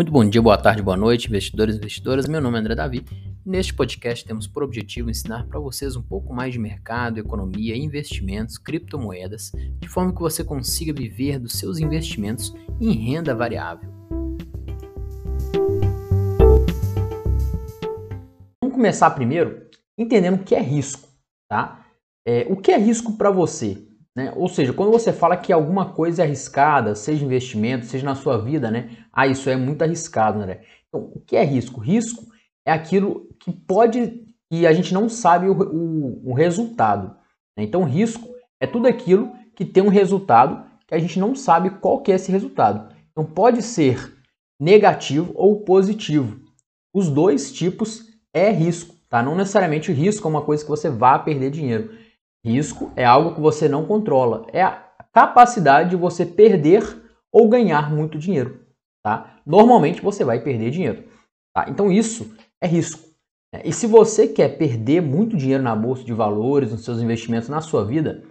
Muito bom dia, boa tarde, boa noite, investidores e investidoras. Meu nome é André Davi. Neste podcast temos por objetivo ensinar para vocês um pouco mais de mercado, economia, investimentos, criptomoedas, de forma que você consiga viver dos seus investimentos em renda variável. Vamos começar primeiro entendendo o que é risco, tá? É, o que é risco para você? Né? Ou seja, quando você fala que alguma coisa é arriscada, seja investimento, seja na sua vida, né? Ah, isso é muito arriscado, né? Então, o que é risco? Risco é aquilo que pode e a gente não sabe o, o, o resultado. Né? Então, risco é tudo aquilo que tem um resultado que a gente não sabe qual que é esse resultado. Então, pode ser negativo ou positivo. Os dois tipos é risco, tá? Não necessariamente o risco é uma coisa que você vá perder dinheiro. Risco é algo que você não controla, é a capacidade de você perder ou ganhar muito dinheiro. Tá? Normalmente você vai perder dinheiro. Tá? Então isso é risco. Né? E se você quer perder muito dinheiro na bolsa de valores, nos seus investimentos, na sua vida,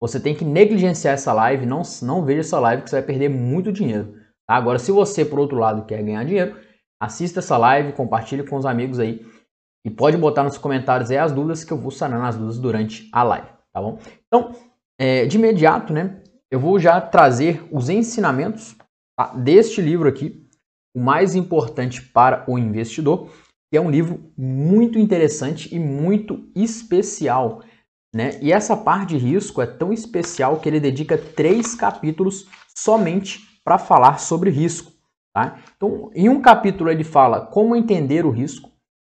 você tem que negligenciar essa live, não, não veja essa live que você vai perder muito dinheiro. Tá? Agora, se você, por outro lado, quer ganhar dinheiro, assista essa live, compartilhe com os amigos aí e pode botar nos comentários aí as dúvidas que eu vou sanar as dúvidas durante a live, tá bom? Então, é, de imediato, né, eu vou já trazer os ensinamentos tá, deste livro aqui, o mais importante para o investidor, que é um livro muito interessante e muito especial, né? E essa parte de risco é tão especial que ele dedica três capítulos somente para falar sobre risco, tá? Então, em um capítulo ele fala como entender o risco,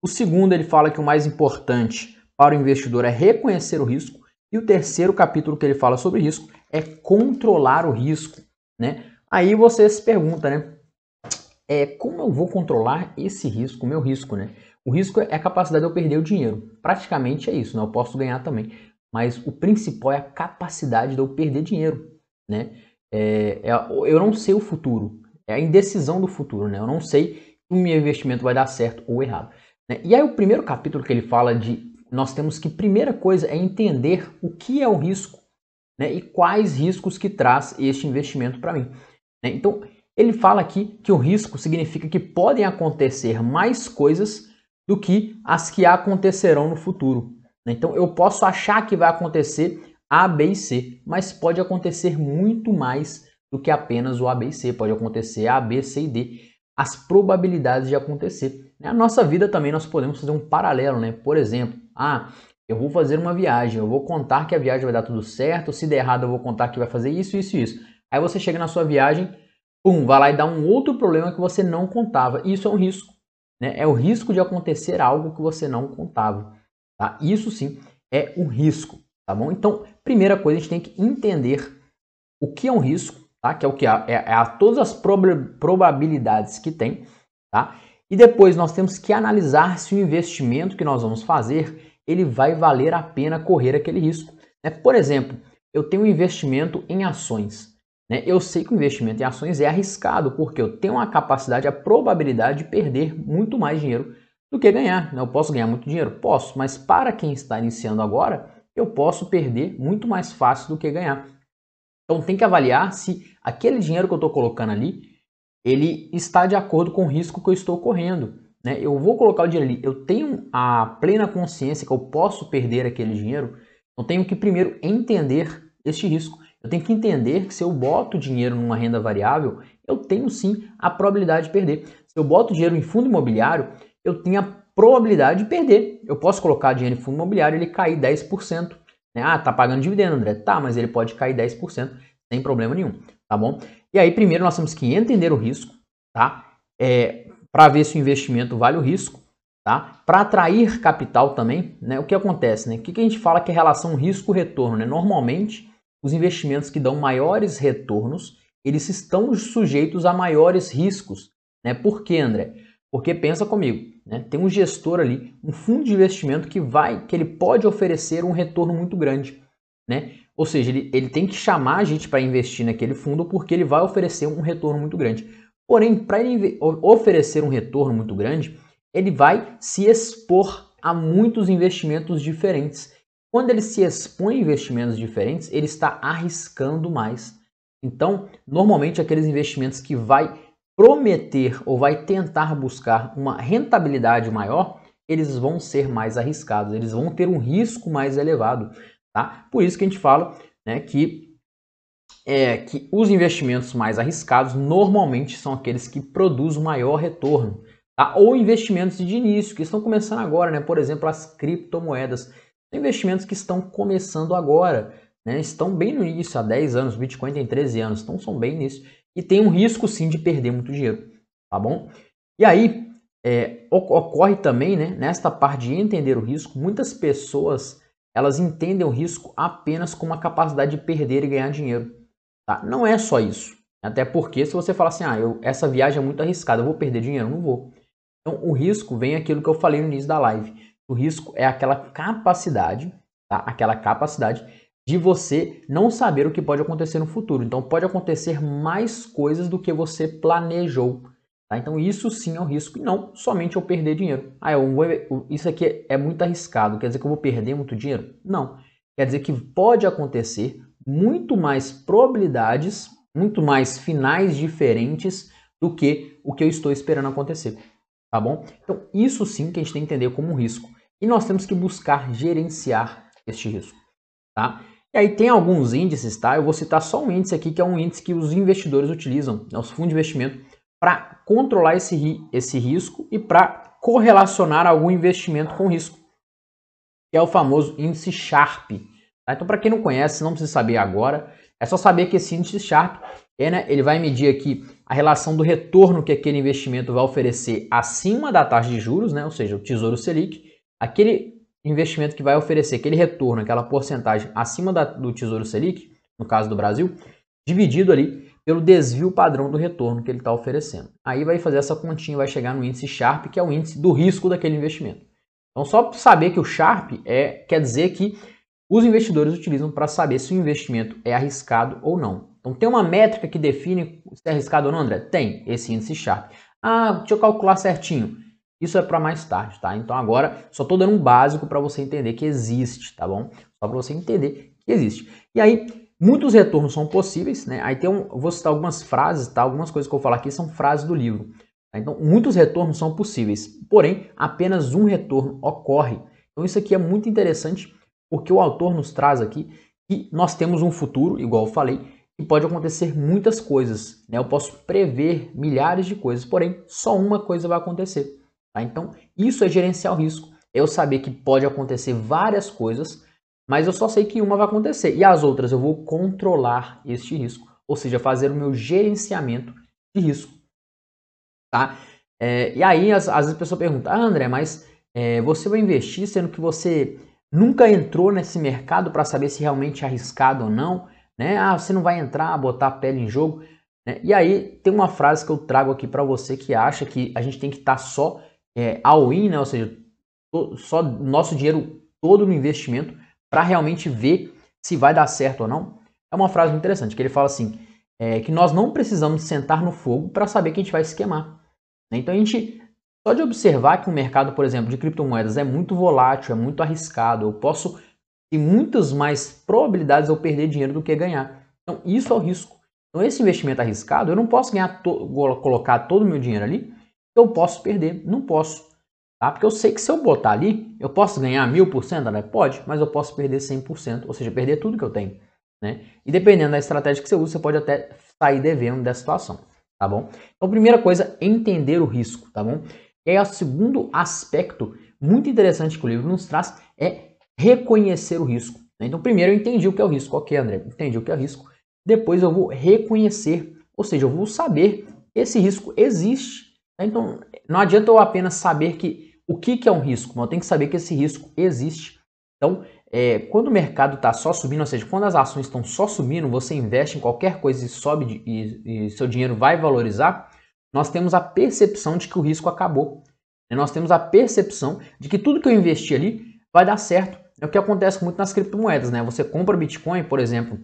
o segundo, ele fala que o mais importante para o investidor é reconhecer o risco. E o terceiro capítulo que ele fala sobre risco é controlar o risco. Né? Aí você se pergunta, né? É, como eu vou controlar esse risco, meu risco, né? O risco é a capacidade de eu perder o dinheiro. Praticamente é isso, né? Eu posso ganhar também. Mas o principal é a capacidade de eu perder dinheiro, né? É, é, eu não sei o futuro. É a indecisão do futuro, né? Eu não sei se o meu investimento vai dar certo ou errado. Né? E aí o primeiro capítulo que ele fala de nós temos que primeira coisa é entender o que é o risco né? e quais riscos que traz este investimento para mim. Né? Então ele fala aqui que o risco significa que podem acontecer mais coisas do que as que acontecerão no futuro. Né? Então eu posso achar que vai acontecer A, B e C, mas pode acontecer muito mais do que apenas o A, B e C. Pode acontecer A, B, C e D as probabilidades de acontecer. Na nossa vida também nós podemos fazer um paralelo, né? Por exemplo, ah, eu vou fazer uma viagem, eu vou contar que a viagem vai dar tudo certo, se der errado eu vou contar que vai fazer isso, isso e isso. Aí você chega na sua viagem, pum, vai lá e dá um outro problema que você não contava. Isso é um risco, né? É o risco de acontecer algo que você não contava, tá? Isso sim é um risco, tá bom? Então, primeira coisa, a gente tem que entender o que é um risco, tá? que é o que? É, é a todas as prob probabilidades que tem. Tá? E depois nós temos que analisar se o investimento que nós vamos fazer ele vai valer a pena correr aquele risco. Né? Por exemplo, eu tenho um investimento em ações. Né? Eu sei que o investimento em ações é arriscado, porque eu tenho a capacidade, a probabilidade de perder muito mais dinheiro do que ganhar. Né? Eu posso ganhar muito dinheiro? Posso, mas para quem está iniciando agora, eu posso perder muito mais fácil do que ganhar. Então tem que avaliar se aquele dinheiro que eu estou colocando ali, ele está de acordo com o risco que eu estou correndo. Né? Eu vou colocar o dinheiro ali, eu tenho a plena consciência que eu posso perder aquele dinheiro, eu tenho que primeiro entender este risco. Eu tenho que entender que se eu boto dinheiro numa renda variável, eu tenho sim a probabilidade de perder. Se eu boto dinheiro em fundo imobiliário, eu tenho a probabilidade de perder. Eu posso colocar dinheiro em fundo imobiliário e ele cair 10%. Né? Ah, tá pagando dividendo, André. Tá, mas ele pode cair 10% sem problema nenhum, tá bom? E aí, primeiro, nós temos que entender o risco, tá? É, para ver se o investimento vale o risco, tá? Para atrair capital também, né? O que acontece, né? O que, que a gente fala que é relação risco-retorno, né? Normalmente, os investimentos que dão maiores retornos, eles estão sujeitos a maiores riscos, né? Por quê, André? Porque pensa comigo, né? tem um gestor ali, um fundo de investimento que vai, que ele pode oferecer um retorno muito grande, né? Ou seja, ele, ele tem que chamar a gente para investir naquele fundo porque ele vai oferecer um retorno muito grande. Porém, para ele oferecer um retorno muito grande, ele vai se expor a muitos investimentos diferentes. Quando ele se expõe a investimentos diferentes, ele está arriscando mais. Então, normalmente aqueles investimentos que vai prometer ou vai tentar buscar uma rentabilidade maior, eles vão ser mais arriscados, eles vão ter um risco mais elevado. Tá? Por isso que a gente fala né, que, é, que os investimentos mais arriscados normalmente são aqueles que produzem maior retorno. Tá? Ou investimentos de início, que estão começando agora, né? por exemplo, as criptomoedas. Investimentos que estão começando agora, né? estão bem no início, há 10 anos, Bitcoin tem 13 anos, então são bem nisso. E tem um risco sim de perder muito dinheiro, tá bom? E aí, é, ocorre também, né, nesta parte de entender o risco, muitas pessoas elas entendem o risco apenas com uma capacidade de perder e ganhar dinheiro. Tá? Não é só isso. Até porque se você falar assim, ah, eu, essa viagem é muito arriscada, eu vou perder dinheiro, não vou. Então o risco vem aquilo que eu falei no início da live. O risco é aquela capacidade, tá? aquela capacidade de você não saber o que pode acontecer no futuro. Então pode acontecer mais coisas do que você planejou. Tá? Então isso sim é um risco e não somente eu perder dinheiro. Ah, vou, isso aqui é muito arriscado, quer dizer que eu vou perder muito dinheiro? Não. Quer dizer que pode acontecer muito mais probabilidades, muito mais finais diferentes do que o que eu estou esperando acontecer. Tá bom? Então isso sim que a gente tem que entender como um risco. E nós temos que buscar gerenciar este risco. Tá? E aí tem alguns índices, tá? Eu vou citar só um índice aqui, que é um índice que os investidores utilizam, né? os fundos de investimento para controlar esse, esse risco e para correlacionar algum investimento com risco, que é o famoso índice Sharp. Tá? Então, para quem não conhece, não precisa saber agora, é só saber que esse índice Sharp é, né, ele vai medir aqui a relação do retorno que aquele investimento vai oferecer acima da taxa de juros, né, ou seja, o Tesouro Selic, aquele investimento que vai oferecer aquele retorno, aquela porcentagem acima da, do Tesouro Selic, no caso do Brasil, dividido ali pelo desvio padrão do retorno que ele está oferecendo. Aí vai fazer essa continha, vai chegar no índice Sharp, que é o índice do risco daquele investimento. Então, só saber que o Sharp é, quer dizer que os investidores utilizam para saber se o investimento é arriscado ou não. Então, tem uma métrica que define se é arriscado ou não, André? Tem, esse índice Sharp. Ah, deixa eu calcular certinho. Isso é para mais tarde, tá? Então, agora, só estou dando um básico para você entender que existe, tá bom? Só para você entender que existe. E aí, Muitos retornos são possíveis, né? Aí tem um, vou citar algumas frases, tá? Algumas coisas que eu vou falar aqui são frases do livro. Tá? Então, muitos retornos são possíveis, porém, apenas um retorno ocorre. Então, isso aqui é muito interessante, porque o autor nos traz aqui que nós temos um futuro, igual eu falei, que pode acontecer muitas coisas. Né? Eu posso prever milhares de coisas, porém, só uma coisa vai acontecer. Tá? Então, isso é gerenciar o risco. É eu saber que pode acontecer várias coisas, mas eu só sei que uma vai acontecer e as outras eu vou controlar este risco, ou seja, fazer o meu gerenciamento de risco. Tá? É, e aí, às, às, vezes a pessoa pergunta, ah, André, mas é, você vai investir sendo que você nunca entrou nesse mercado para saber se realmente é arriscado ou não? Né? Ah, você não vai entrar, botar a pele em jogo. Né? E aí, tem uma frase que eu trago aqui para você que acha que a gente tem que estar tá só é, all-in, né? ou seja, só nosso dinheiro todo no investimento para realmente ver se vai dar certo ou não, é uma frase interessante, que ele fala assim, é, que nós não precisamos sentar no fogo para saber que a gente vai se queimar. Né? Então a gente, só de observar que o mercado, por exemplo, de criptomoedas é muito volátil, é muito arriscado, eu posso ter muitas mais probabilidades de eu perder dinheiro do que ganhar. Então isso é o risco. Então esse investimento arriscado, eu não posso ganhar to colocar todo o meu dinheiro ali, eu posso perder, não posso. Tá? Porque eu sei que se eu botar ali, eu posso ganhar mil por cento, né? Pode, mas eu posso perder 100%, ou seja, perder tudo que eu tenho. Né? E dependendo da estratégia que você usa, você pode até sair devendo dessa situação, tá bom? Então, primeira coisa, entender o risco, tá bom? E aí, o segundo aspecto muito interessante que o livro nos traz é reconhecer o risco. Né? Então, primeiro eu entendi o que é o risco. Ok, André, entendi o que é o risco. Depois eu vou reconhecer, ou seja, eu vou saber que esse risco existe. Né? Então, não adianta eu apenas saber que o que, que é um risco? Eu tenho que saber que esse risco existe. Então, é, quando o mercado está só subindo, ou seja, quando as ações estão só subindo, você investe em qualquer coisa e sobe e, e seu dinheiro vai valorizar, nós temos a percepção de que o risco acabou. E nós temos a percepção de que tudo que eu investi ali vai dar certo. É o que acontece muito nas criptomoedas, né? Você compra Bitcoin, por exemplo,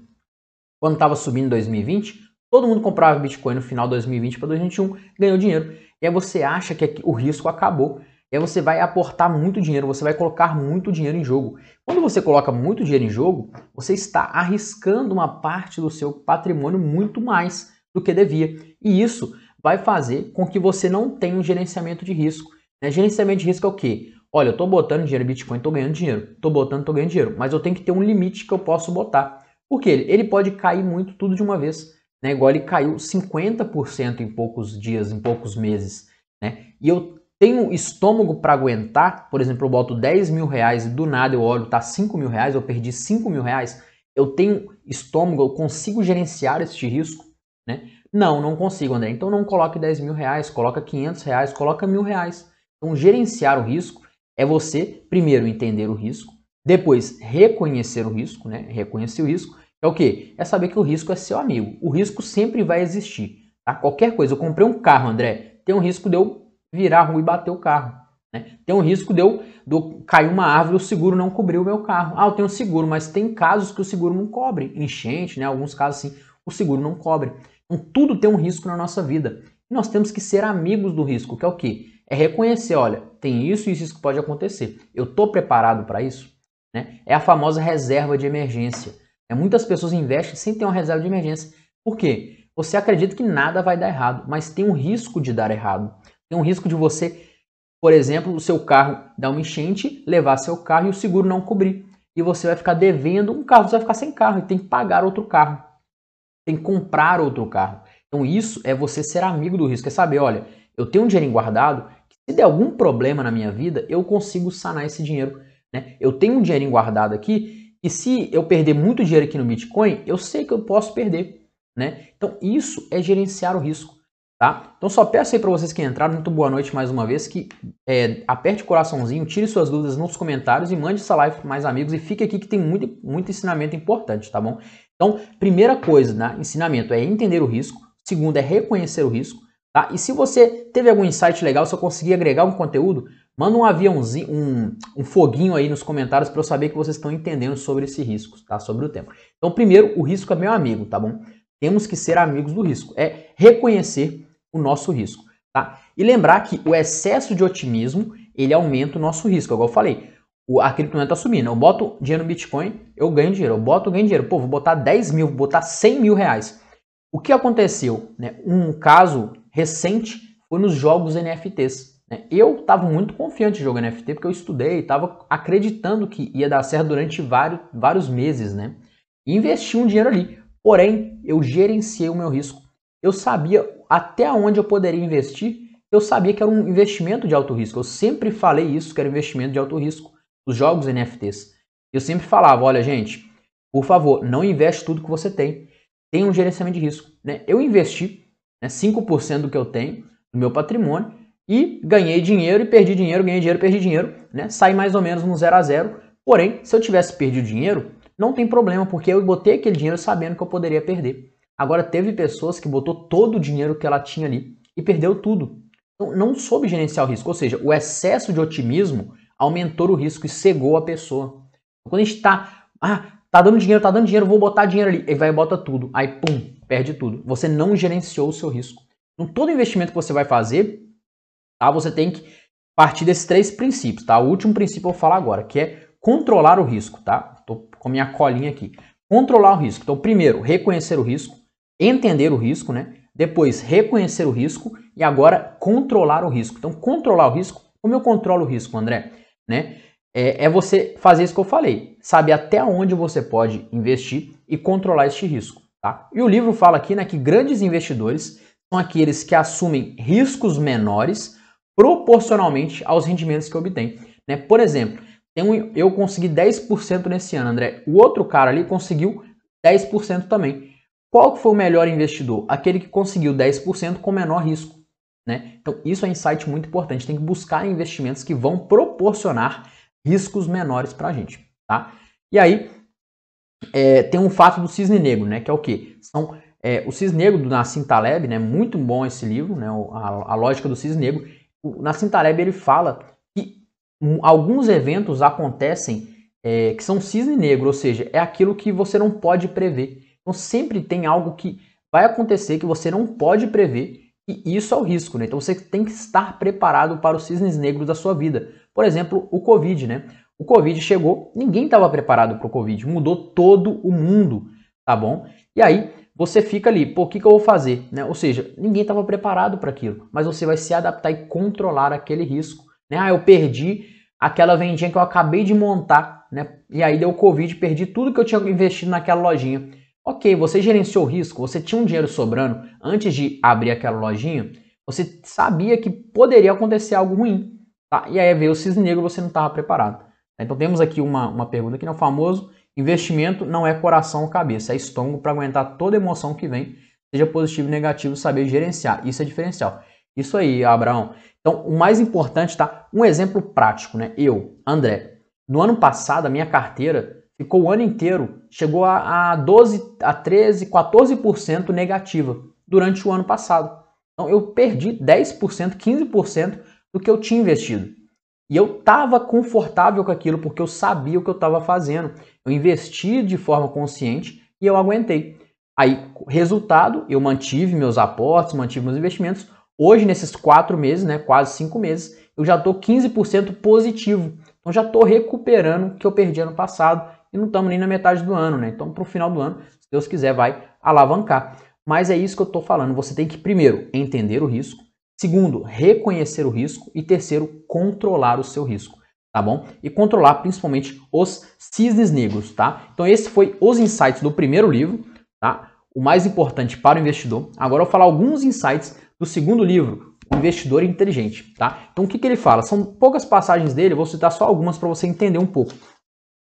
quando estava subindo em 2020, todo mundo comprava Bitcoin no final de 2020 para 2021, ganhou dinheiro. E aí você acha que o risco acabou. E aí você vai aportar muito dinheiro, você vai colocar muito dinheiro em jogo. Quando você coloca muito dinheiro em jogo, você está arriscando uma parte do seu patrimônio muito mais do que devia. E isso vai fazer com que você não tenha um gerenciamento de risco. Né? Gerenciamento de risco é o quê? Olha, eu estou botando dinheiro em Bitcoin, estou ganhando dinheiro. Estou botando, estou ganhando dinheiro. Mas eu tenho que ter um limite que eu posso botar. Por quê? Ele pode cair muito tudo de uma vez. Né? Igual ele caiu 50% em poucos dias, em poucos meses. Né? E eu tenho estômago para aguentar, por exemplo, eu boto 10 mil reais e do nada eu olho, tá 5 mil reais, eu perdi 5 mil reais, eu tenho estômago, eu consigo gerenciar este risco? Né? Não, não consigo, André. Então não coloque 10 mil reais, coloca 500 reais, coloca mil reais. Então gerenciar o risco é você, primeiro, entender o risco, depois reconhecer o risco, né? Reconhecer o risco é o que? É saber que o risco é seu amigo. O risco sempre vai existir. Tá? Qualquer coisa. Eu comprei um carro, André, tem um risco de eu virar a rua e bater o carro. Né? Tem um risco de eu, de cair uma árvore e o seguro não cobrir o meu carro. Ah, eu tenho seguro, mas tem casos que o seguro não cobre. Enchente, né? Alguns casos assim, o seguro não cobre. Então tudo tem um risco na nossa vida. E nós temos que ser amigos do risco, que é o quê? É reconhecer, olha, tem isso e isso que pode acontecer. Eu estou preparado para isso? Né? É a famosa reserva de emergência. É, muitas pessoas investem sem ter uma reserva de emergência. Por quê? Você acredita que nada vai dar errado, mas tem um risco de dar errado. Tem um risco de você, por exemplo, o seu carro dar uma enchente, levar seu carro e o seguro não cobrir. E você vai ficar devendo um carro, você vai ficar sem carro e tem que pagar outro carro. Tem que comprar outro carro. Então isso é você ser amigo do risco, é saber, olha, eu tenho um dinheiro guardado, se der algum problema na minha vida, eu consigo sanar esse dinheiro. Né? Eu tenho um dinheiro guardado aqui e se eu perder muito dinheiro aqui no Bitcoin, eu sei que eu posso perder, né? Então isso é gerenciar o risco, tá? Então só peço aí para vocês que entraram, muito boa noite mais uma vez, que é, aperte o coraçãozinho, tire suas dúvidas nos comentários e mande essa live para mais amigos e fique aqui que tem muito, muito ensinamento importante, tá bom? Então, primeira coisa, né, ensinamento é entender o risco, segundo é reconhecer o risco, tá? E se você teve algum insight legal, se eu conseguir agregar um conteúdo, Manda um aviãozinho, um, um foguinho aí nos comentários para eu saber que vocês estão entendendo sobre esse risco, tá? Sobre o tema. Então, primeiro, o risco é meu amigo, tá bom? Temos que ser amigos do risco. É reconhecer o nosso risco, tá? E lembrar que o excesso de otimismo, ele aumenta o nosso risco, igual eu falei. O, a criptomoeda está subindo. Eu boto dinheiro no Bitcoin, eu ganho dinheiro. Eu boto, ganho dinheiro. Pô, vou botar 10 mil, vou botar 100 mil reais. O que aconteceu? Né? Um caso recente foi nos jogos NFTs. Né? Eu estava muito confiante jogando NFT porque eu estudei, estava acreditando que ia dar certo durante vários, vários meses, né? E investi um dinheiro ali. Porém, eu gerenciei o meu risco. Eu sabia até onde eu poderia investir. Eu sabia que era um investimento de alto risco. Eu sempre falei isso, que era investimento de alto risco. Os jogos NFTs. Eu sempre falava, olha gente, por favor, não investe tudo que você tem. Tenha um gerenciamento de risco. Né? Eu investi né, 5% do que eu tenho, do meu patrimônio, e ganhei dinheiro e perdi dinheiro, ganhei dinheiro, perdi dinheiro, né? Sai mais ou menos no zero a zero. Porém, se eu tivesse perdido dinheiro, não tem problema, porque eu botei aquele dinheiro sabendo que eu poderia perder. Agora teve pessoas que botou todo o dinheiro que ela tinha ali e perdeu tudo. Então, não soube gerenciar o risco, ou seja, o excesso de otimismo aumentou o risco e cegou a pessoa. Quando a gente está, ah, tá dando dinheiro, tá dando dinheiro, vou botar dinheiro ali, e vai e bota tudo, aí pum, perde tudo. Você não gerenciou o seu risco. Então, todo investimento que você vai fazer, Tá? Você tem que partir desses três princípios. Tá? O último princípio eu vou falar agora, que é controlar o risco. Tá? Tô com minha colinha aqui. Controlar o risco. Então, primeiro, reconhecer o risco, entender o risco, né? Depois, reconhecer o risco e agora controlar o risco. Então, controlar o risco. Como eu controlo o risco, André? Né? É, é você fazer isso que eu falei. Saber até onde você pode investir e controlar este risco. Tá? E o livro fala aqui né, que grandes investidores são aqueles que assumem riscos menores proporcionalmente aos rendimentos que obtém. Né? Por exemplo, eu consegui 10% nesse ano, André. O outro cara ali conseguiu 10% também. Qual que foi o melhor investidor? Aquele que conseguiu 10% com menor risco. Né? Então, isso é um insight muito importante. Tem que buscar investimentos que vão proporcionar riscos menores para a gente. Tá? E aí, é, tem um fato do cisne negro, né? que é o quê? São, é, o cisne negro do Nassim Taleb, né? muito bom esse livro, né? a, a lógica do cisne negro o Nassim Taleb ele fala que alguns eventos acontecem é, que são cisne negro, ou seja, é aquilo que você não pode prever. Então sempre tem algo que vai acontecer que você não pode prever e isso é o risco, né? Então você tem que estar preparado para os cisnes negros da sua vida. Por exemplo, o Covid, né? O Covid chegou, ninguém estava preparado para o Covid, mudou todo o mundo, tá bom? E aí você fica ali, pô, o que, que eu vou fazer? Né? Ou seja, ninguém estava preparado para aquilo, mas você vai se adaptar e controlar aquele risco. Né? Ah, eu perdi aquela vendinha que eu acabei de montar, né? E aí deu Covid, perdi tudo que eu tinha investido naquela lojinha. Ok, você gerenciou o risco, você tinha um dinheiro sobrando antes de abrir aquela lojinha, você sabia que poderia acontecer algo ruim. Tá? E aí veio o cisne negro você não estava preparado. Então temos aqui uma, uma pergunta que é o famoso investimento não é coração ou cabeça, é estômago para aguentar toda emoção que vem, seja positivo ou negativo, saber gerenciar. Isso é diferencial. Isso aí, Abraão. Então, o mais importante, tá? Um exemplo prático, né? Eu, André, no ano passado, a minha carteira ficou o ano inteiro, chegou a, a 12, a 13, 14% negativa durante o ano passado. Então, eu perdi 10%, 15% do que eu tinha investido. E eu estava confortável com aquilo porque eu sabia o que eu estava fazendo. Eu investi de forma consciente e eu aguentei. Aí, resultado, eu mantive meus aportes, mantive meus investimentos. Hoje, nesses quatro meses, né, quase cinco meses, eu já estou 15% positivo. Então já estou recuperando o que eu perdi ano passado não estamos nem na metade do ano, né? Então, para o final do ano, se Deus quiser, vai alavancar. Mas é isso que eu estou falando. Você tem que, primeiro, entender o risco. Segundo, reconhecer o risco. E terceiro, controlar o seu risco, tá bom? E controlar principalmente os cisnes negros, tá? Então esse foi os insights do primeiro livro, tá? O mais importante para o investidor. Agora eu vou falar alguns insights do segundo livro, O Investidor Inteligente, tá? Então o que, que ele fala? São poucas passagens dele, eu vou citar só algumas para você entender um pouco.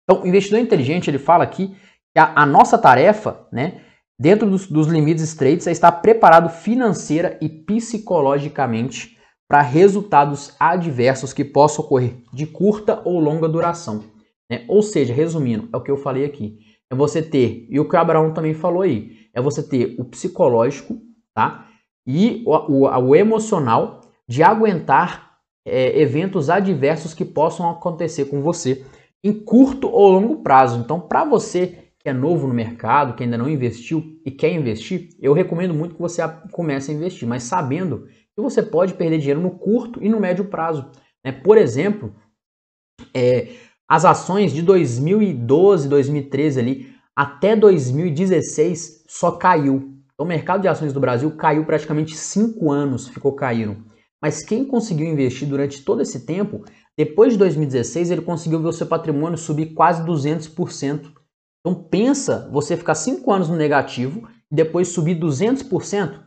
Então, o investidor inteligente, ele fala aqui que a, a nossa tarefa, né, dentro dos, dos limites estreitos, é estar preparado financeira e psicologicamente para resultados adversos que possam ocorrer de curta ou longa duração. Né? Ou seja, resumindo, é o que eu falei aqui. É você ter, e o que o Abraão também falou aí, é você ter o psicológico tá? e o, o, o emocional de aguentar é, eventos adversos que possam acontecer com você em curto ou longo prazo. Então, para você que é novo no mercado, que ainda não investiu e quer investir, eu recomendo muito que você comece a investir, mas sabendo que você pode perder dinheiro no curto e no médio prazo. Né? Por exemplo, é, as ações de 2012, 2013 ali até 2016 só caiu. Então, o mercado de ações do Brasil caiu praticamente 5 anos, ficou caindo. Mas quem conseguiu investir durante todo esse tempo, depois de 2016, ele conseguiu ver o seu patrimônio subir quase 200%. Então pensa você ficar 5 anos no negativo e depois subir 200%. Se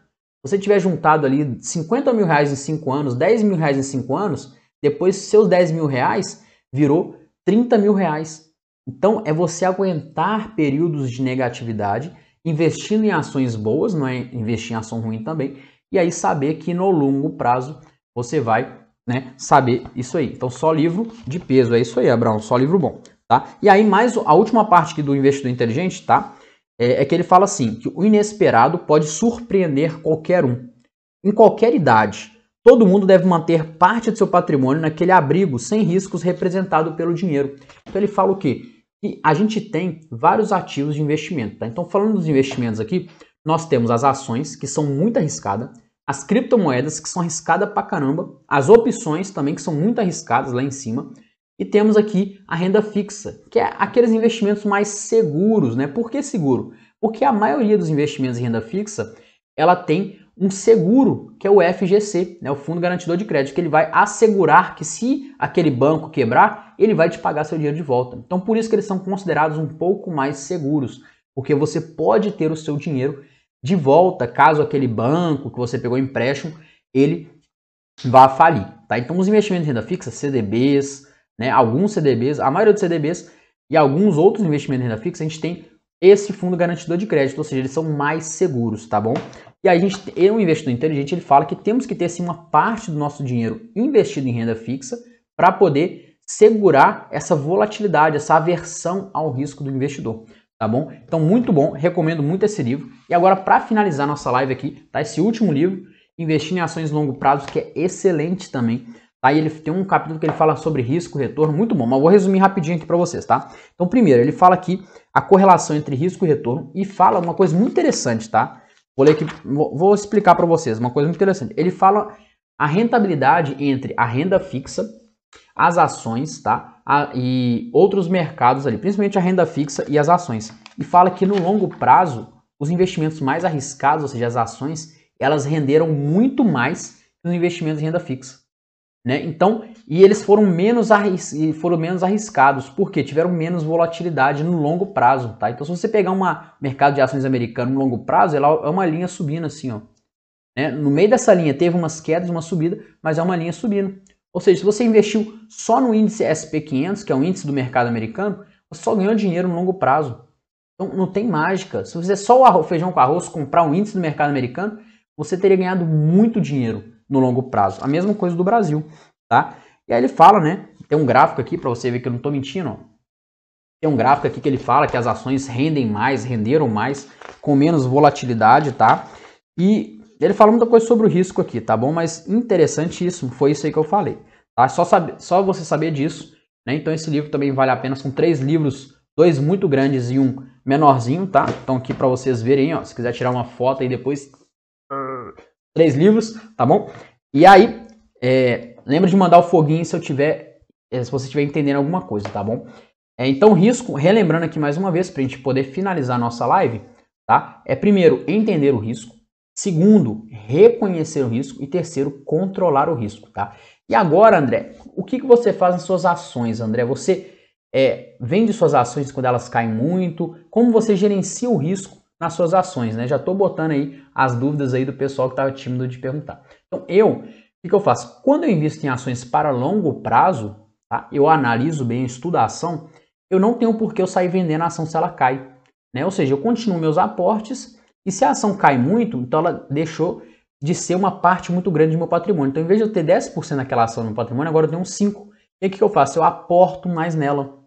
você tiver juntado ali 50 mil reais em 5 anos, 10 mil reais em 5 anos, depois seus 10 mil reais virou 30 mil reais. Então é você aguentar períodos de negatividade, investindo em ações boas, não é investir em ação ruim também, e aí saber que no longo prazo você vai né, saber isso aí. Então só livro de peso, é isso aí, Abraão, só livro bom. Tá? E aí, mais a última parte aqui do investidor inteligente, tá? É, é que ele fala assim: que o inesperado pode surpreender qualquer um, em qualquer idade. Todo mundo deve manter parte do seu patrimônio naquele abrigo sem riscos representado pelo dinheiro. Então ele fala o quê? Que a gente tem vários ativos de investimento. Tá? Então, falando dos investimentos aqui, nós temos as ações, que são muito arriscadas, as criptomoedas, que são arriscadas pra caramba, as opções também, que são muito arriscadas lá em cima, e temos aqui a renda fixa, que é aqueles investimentos mais seguros, né? Por que seguro? Porque a maioria dos investimentos em renda fixa, ela tem um seguro, que é o FGC, né? o Fundo Garantidor de Crédito, que ele vai assegurar que se aquele banco quebrar, ele vai te pagar seu dinheiro de volta. Então, por isso que eles são considerados um pouco mais seguros, porque você pode ter o seu dinheiro de volta caso aquele banco que você pegou empréstimo, ele vá falir, tá? Então, os investimentos em renda fixa, CDBs, né, alguns CDBs, a maioria dos CDBs e alguns outros investimentos em renda fixa, a gente tem esse fundo garantidor de crédito, ou seja, eles são mais seguros, tá bom? E aí a gente, um investidor inteligente, ele fala que temos que ter assim uma parte do nosso dinheiro investido em renda fixa para poder segurar essa volatilidade, essa aversão ao risco do investidor, tá bom? Então muito bom, recomendo muito esse livro. E agora para finalizar nossa live aqui, tá esse último livro, Investir em ações longo prazo, que é excelente também. Tá? E ele tem um capítulo que ele fala sobre risco e retorno, muito bom, mas vou resumir rapidinho aqui para vocês, tá? Então, primeiro, ele fala aqui a correlação entre risco e retorno e fala uma coisa muito interessante, tá? Vou ler aqui, vou explicar para vocês uma coisa muito interessante. Ele fala a rentabilidade entre a renda fixa, as ações, tá? A, e outros mercados ali, principalmente a renda fixa e as ações. E fala que no longo prazo os investimentos mais arriscados, ou seja, as ações, elas renderam muito mais que os investimentos em renda fixa. Né? Então, e eles foram menos, arris foram menos arriscados, porque tiveram menos volatilidade no longo prazo. Tá? Então, se você pegar um mercado de ações americano no longo prazo, ela é uma linha subindo assim. Ó. Né? No meio dessa linha teve umas quedas, uma subida, mas é uma linha subindo. Ou seja, se você investiu só no índice SP500, que é o índice do mercado americano, você só ganhou dinheiro no longo prazo. Então não tem mágica. Se você só o arroz, feijão com arroz comprar um índice do mercado americano, você teria ganhado muito dinheiro no longo prazo. A mesma coisa do Brasil, tá? E aí ele fala, né? Tem um gráfico aqui para você ver que eu não estou mentindo. Ó. Tem um gráfico aqui que ele fala que as ações rendem mais, renderam mais, com menos volatilidade, tá? E ele fala muita coisa sobre o risco aqui, tá bom? Mas interessantíssimo, foi isso aí que eu falei. Tá? Só, saber, só você saber disso, né? Então esse livro também vale a pena, são três livros, dois muito grandes e um menorzinho, tá? Então aqui para vocês verem, ó, se quiser tirar uma foto aí depois, três livros, tá bom? E aí, é, lembra de mandar o foguinho se eu tiver, é, se você estiver entendendo alguma coisa, tá bom? É, então risco, relembrando aqui mais uma vez para a gente poder finalizar a nossa live, tá? É primeiro entender o risco, Segundo, reconhecer o risco. E terceiro, controlar o risco, tá? E agora, André, o que, que você faz nas suas ações, André? Você é, vende suas ações quando elas caem muito? Como você gerencia o risco nas suas ações, né? Já estou botando aí as dúvidas aí do pessoal que estava tímido de perguntar. Então, eu, o que, que eu faço? Quando eu invisto em ações para longo prazo, tá? eu analiso bem, estudo a ação, eu não tenho por que eu sair vendendo a ação se ela cai. Né? Ou seja, eu continuo meus aportes e se a ação cai muito, então ela deixou de ser uma parte muito grande do meu patrimônio. Então, em vez de eu ter 10% daquela ação no patrimônio, agora eu tenho uns 5%. E o que eu faço? Eu aporto mais nela,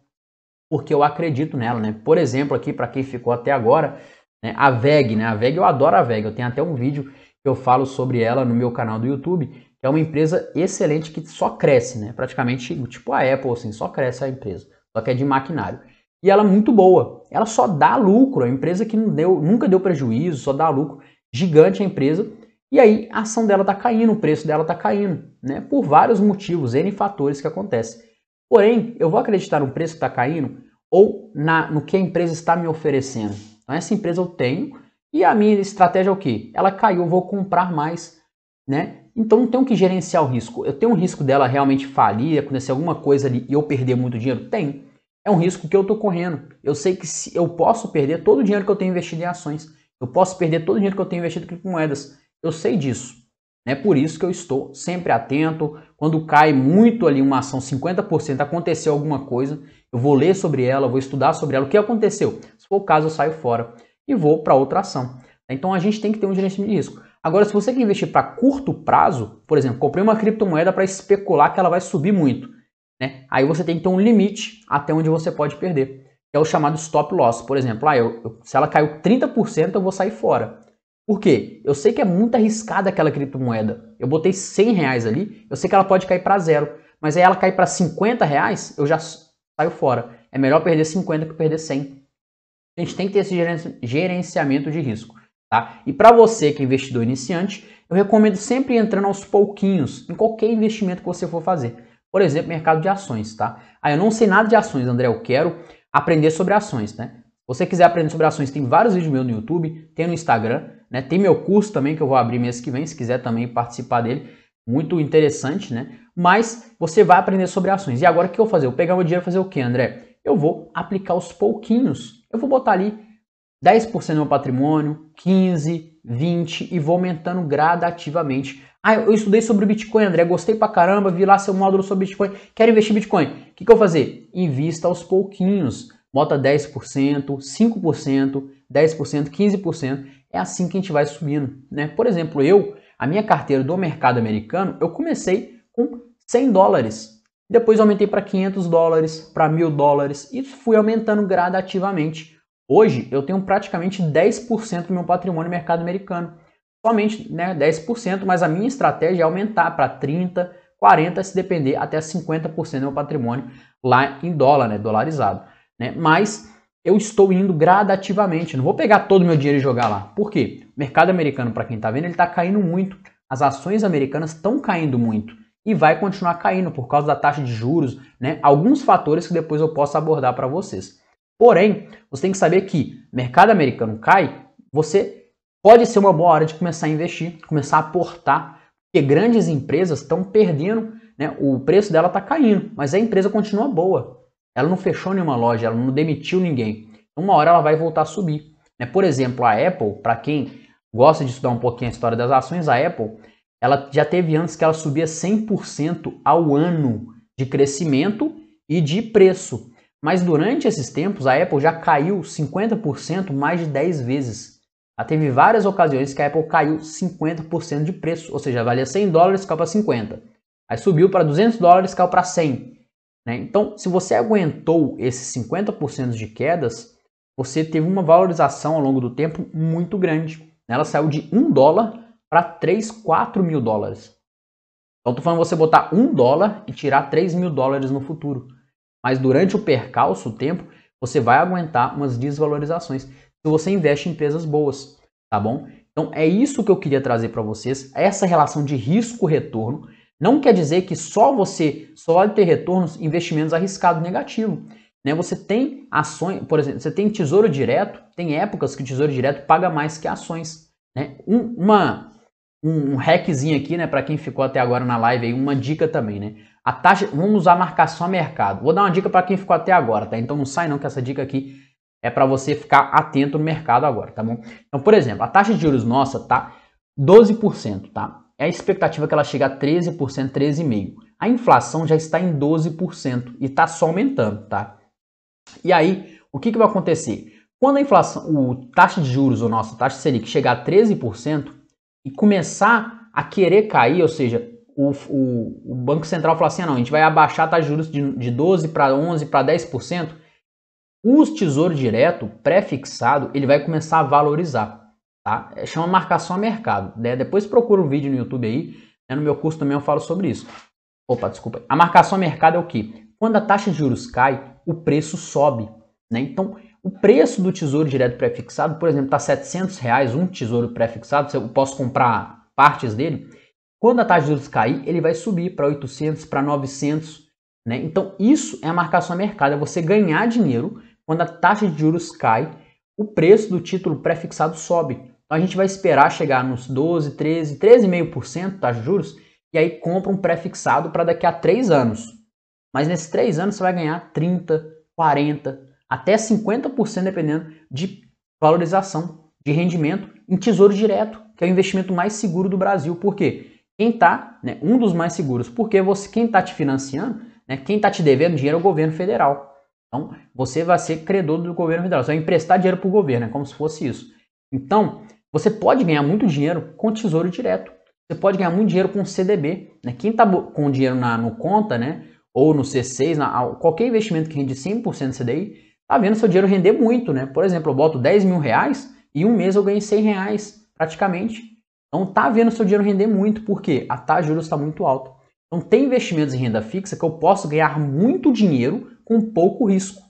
porque eu acredito nela. Né? Por exemplo, aqui, para quem ficou até agora, né, a VEG. Né? A VEG, eu adoro a VEG. Eu tenho até um vídeo que eu falo sobre ela no meu canal do YouTube, que é uma empresa excelente que só cresce, né? praticamente tipo a Apple, assim, só cresce a empresa, só que é de maquinário e ela é muito boa. Ela só dá lucro, a empresa que deu, nunca deu prejuízo, só dá lucro. Gigante a empresa. E aí a ação dela está caindo, o preço dela está caindo, né? Por vários motivos, N fatores que acontecem. Porém, eu vou acreditar no preço que está caindo ou na, no que a empresa está me oferecendo. Então, essa empresa eu tenho e a minha estratégia é o quê? Ela caiu, eu vou comprar mais, né? Então não tenho que gerenciar o risco. Eu tenho um risco dela realmente falir, acontecer alguma coisa ali e eu perder muito dinheiro? Tem é um risco que eu estou correndo. Eu sei que se, eu posso perder todo o dinheiro que eu tenho investido em ações. Eu posso perder todo o dinheiro que eu tenho investido em criptomoedas. Eu sei disso. É por isso que eu estou sempre atento. Quando cai muito ali uma ação, 50%, aconteceu alguma coisa, eu vou ler sobre ela, vou estudar sobre ela. O que aconteceu? Se for o caso, eu saio fora e vou para outra ação. Então a gente tem que ter um gerenciamento de risco. Agora, se você quer investir para curto prazo, por exemplo, comprei uma criptomoeda para especular que ela vai subir muito. Né? Aí você tem que ter um limite até onde você pode perder, que é o chamado stop loss. Por exemplo, ah, eu, eu, se ela caiu 30%, eu vou sair fora. Por quê? Eu sei que é muito arriscada aquela criptomoeda. Eu botei 100 reais ali, eu sei que ela pode cair para zero. Mas aí ela cai para 50 reais, eu já saio fora. É melhor perder 50 que perder 100. A gente tem que ter esse gerenciamento de risco. Tá? E para você que é investidor iniciante, eu recomendo sempre entrando aos pouquinhos em qualquer investimento que você for fazer. Por exemplo, mercado de ações, tá? Ah, eu não sei nada de ações, André, eu quero aprender sobre ações, né? Se você quiser aprender sobre ações, tem vários vídeos meus no YouTube, tem no Instagram, né? Tem meu curso também que eu vou abrir mês que vem, se quiser também participar dele. Muito interessante, né? Mas você vai aprender sobre ações. E agora o que eu vou fazer? Eu vou pegar meu dinheiro e fazer o quê, André? Eu vou aplicar os pouquinhos. Eu vou botar ali 10% do meu patrimônio, 15, 20 e vou aumentando gradativamente ah, eu estudei sobre Bitcoin, André, gostei pra caramba, vi lá seu módulo sobre Bitcoin, quero investir em Bitcoin. O que, que eu fazer? Invista aos pouquinhos. Bota 10%, 5%, 10%, 15%. É assim que a gente vai subindo. Né? Por exemplo, eu, a minha carteira do mercado americano, eu comecei com 100 dólares. Depois aumentei para 500 dólares, para 1000 dólares e fui aumentando gradativamente. Hoje eu tenho praticamente 10% do meu patrimônio no mercado americano somente né, 10%, mas a minha estratégia é aumentar para 30%, 40%, se depender, até 50% do meu patrimônio lá em dólar, né, dolarizado. Né? Mas eu estou indo gradativamente, não vou pegar todo o meu dinheiro e jogar lá. Por quê? O mercado americano, para quem está vendo, ele está caindo muito. As ações americanas estão caindo muito e vai continuar caindo por causa da taxa de juros, né? Alguns fatores que depois eu posso abordar para vocês. Porém, você tem que saber que mercado americano cai, você pode ser uma boa hora de começar a investir, começar a aportar, porque grandes empresas estão perdendo, né? O preço dela está caindo, mas a empresa continua boa. Ela não fechou nenhuma loja, ela não demitiu ninguém. Uma hora ela vai voltar a subir. Né? Por exemplo, a Apple, para quem gosta de estudar um pouquinho a história das ações, a Apple, ela já teve anos que ela subia 100% ao ano de crescimento e de preço. Mas durante esses tempos, a Apple já caiu 50% mais de 10 vezes. Já teve várias ocasiões que a Apple caiu 50% de preço, ou seja, valia 100 dólares, caiu para 50. Aí subiu para 200 dólares, caiu para 100. Né? Então, se você aguentou esses 50% de quedas, você teve uma valorização ao longo do tempo muito grande. Ela saiu de 1 dólar para 3, 4 mil dólares. Então, estou falando você botar 1 dólar e tirar 3 mil dólares no futuro. Mas durante o percalço, o tempo, você vai aguentar umas desvalorizações se você investe em empresas boas, tá bom? Então, é isso que eu queria trazer para vocês, essa relação de risco-retorno. Não quer dizer que só você só vai ter retornos investimentos arriscados negativos. Né? Você tem ações, por exemplo, você tem tesouro direto, tem épocas que o tesouro direto paga mais que ações. Né? Um, uma, um, um hackzinho aqui, né, para quem ficou até agora na live aí, uma dica também, né? A taxa, vamos usar marcação a mercado. Vou dar uma dica para quem ficou até agora, tá? Então não sai não que essa dica aqui é para você ficar atento no mercado agora, tá bom? Então, por exemplo, a taxa de juros nossa tá 12%, tá? É a expectativa que ela chegue a 13%, 13,5%. A inflação já está em 12% e está só aumentando, tá? E aí, o que, que vai acontecer? Quando a inflação, o taxa de juros, ou nossa taxa Selic, chegar a 13% e começar a querer cair, ou seja, o, o, o Banco Central falar assim, ah, não, a gente vai abaixar a taxa de juros de, de 12% para 11% para 10%, os tesouro direto pré-fixado, ele vai começar a valorizar. Tá? É, chama marcação a mercado. Né? Depois procura um vídeo no YouTube aí, né? no meu curso também eu falo sobre isso. Opa, desculpa. A marcação a mercado é o que? Quando a taxa de juros cai, o preço sobe. Né? Então, o preço do tesouro direto pré-fixado, por exemplo, está 700 reais um tesouro pré-fixado, eu posso comprar partes dele. Quando a taxa de juros cair, ele vai subir para 800, para 900. Né? Então, isso é a marcação a mercado, é você ganhar dinheiro quando a taxa de juros cai, o preço do título pré-fixado sobe. Então, a gente vai esperar chegar nos 12, 13, 13,5% taxa de juros e aí compra um pré-fixado para daqui a 3 anos. Mas nesses 3 anos você vai ganhar 30, 40, até 50% dependendo de valorização de rendimento em tesouro direto, que é o investimento mais seguro do Brasil. Por quê? Quem está, né, um dos mais seguros, porque você, quem está te financiando, né, quem está te devendo dinheiro é o governo federal. Então, você vai ser credor do governo federal, você vai emprestar dinheiro para o governo, é como se fosse isso. Então, você pode ganhar muito dinheiro com tesouro direto. Você pode ganhar muito dinheiro com CDB. Né? Quem está com dinheiro na, no conta, né, ou no C6, na, qualquer investimento que rende 100% CDI, tá vendo seu dinheiro render muito, né? Por exemplo, eu boto 10 mil reais e um mês eu ganhei 100 reais, praticamente. Então tá vendo seu dinheiro render muito, porque a taxa de juros está muito alta. Então tem investimentos em renda fixa que eu posso ganhar muito dinheiro com pouco risco.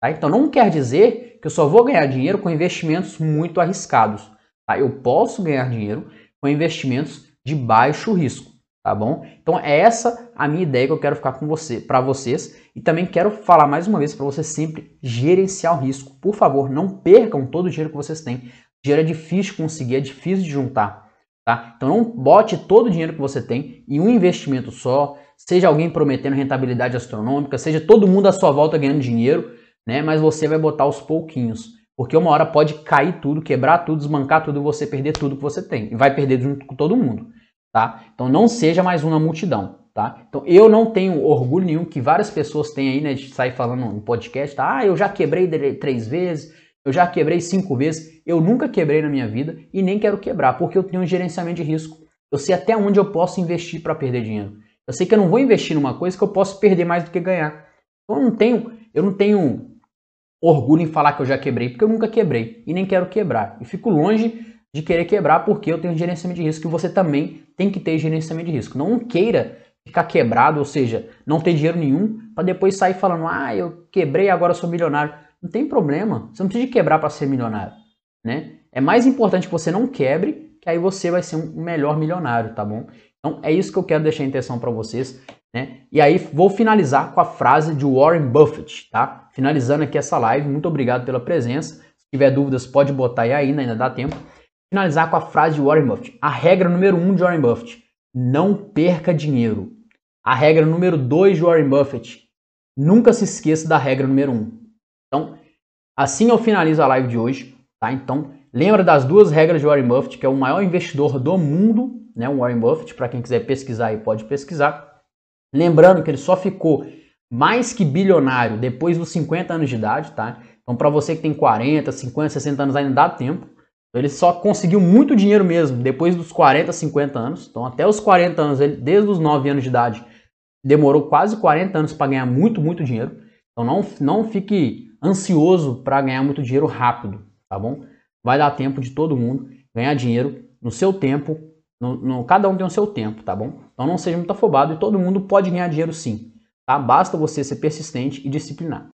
Tá? Então não quer dizer que eu só vou ganhar dinheiro com investimentos muito arriscados. Tá? Eu posso ganhar dinheiro com investimentos de baixo risco tá bom? Então é essa a minha ideia que eu quero ficar com você, para vocês e também quero falar mais uma vez para você sempre gerenciar o risco. Por favor, não percam todo o dinheiro que vocês têm. Dinheiro é difícil de conseguir, é difícil de juntar, tá? Então não bote todo o dinheiro que você tem em um investimento só, seja alguém prometendo rentabilidade astronômica, seja todo mundo à sua volta ganhando dinheiro, né? Mas você vai botar aos pouquinhos. Porque uma hora pode cair tudo, quebrar tudo, desmancar tudo você perder tudo que você tem. E vai perder junto com todo mundo tá? Então não seja mais uma multidão, tá? Então eu não tenho orgulho nenhum que várias pessoas têm aí, né, de sair falando no podcast, tá? Ah, eu já quebrei três vezes, eu já quebrei cinco vezes, eu nunca quebrei na minha vida e nem quero quebrar, porque eu tenho um gerenciamento de risco. Eu sei até onde eu posso investir para perder dinheiro. Eu sei que eu não vou investir numa coisa que eu posso perder mais do que ganhar. Então eu não tenho, eu não tenho orgulho em falar que eu já quebrei, porque eu nunca quebrei e nem quero quebrar. E fico longe de querer quebrar porque eu tenho gerenciamento de risco e você também tem que ter gerenciamento de risco. Não queira ficar quebrado, ou seja, não ter dinheiro nenhum para depois sair falando: "Ah, eu quebrei, agora sou milionário". Não tem problema. Você não precisa de quebrar para ser milionário, né? É mais importante que você não quebre, que aí você vai ser um melhor milionário, tá bom? Então é isso que eu quero deixar em atenção para vocês, né? E aí vou finalizar com a frase de Warren Buffett, tá? Finalizando aqui essa live, muito obrigado pela presença. tiver dúvidas, pode botar aí ainda, ainda dá tempo. Finalizar com a frase de Warren Buffett. A regra número um de Warren Buffett: não perca dinheiro. A regra número dois de Warren Buffett: nunca se esqueça da regra número um. Então, assim eu finalizo a live de hoje, tá? Então, lembra das duas regras de Warren Buffett, que é o maior investidor do mundo, né? O Warren Buffett, para quem quiser pesquisar aí, pode pesquisar. Lembrando que ele só ficou mais que bilionário depois dos 50 anos de idade, tá? Então, para você que tem 40, 50, 60 anos, ainda dá tempo. Ele só conseguiu muito dinheiro mesmo depois dos 40, 50 anos. Então, até os 40 anos, ele, desde os 9 anos de idade, demorou quase 40 anos para ganhar muito, muito dinheiro. Então, não, não fique ansioso para ganhar muito dinheiro rápido, tá bom? Vai dar tempo de todo mundo ganhar dinheiro no seu tempo. No, no, cada um tem o seu tempo, tá bom? Então, não seja muito afobado e todo mundo pode ganhar dinheiro sim. Tá? Basta você ser persistente e disciplinar.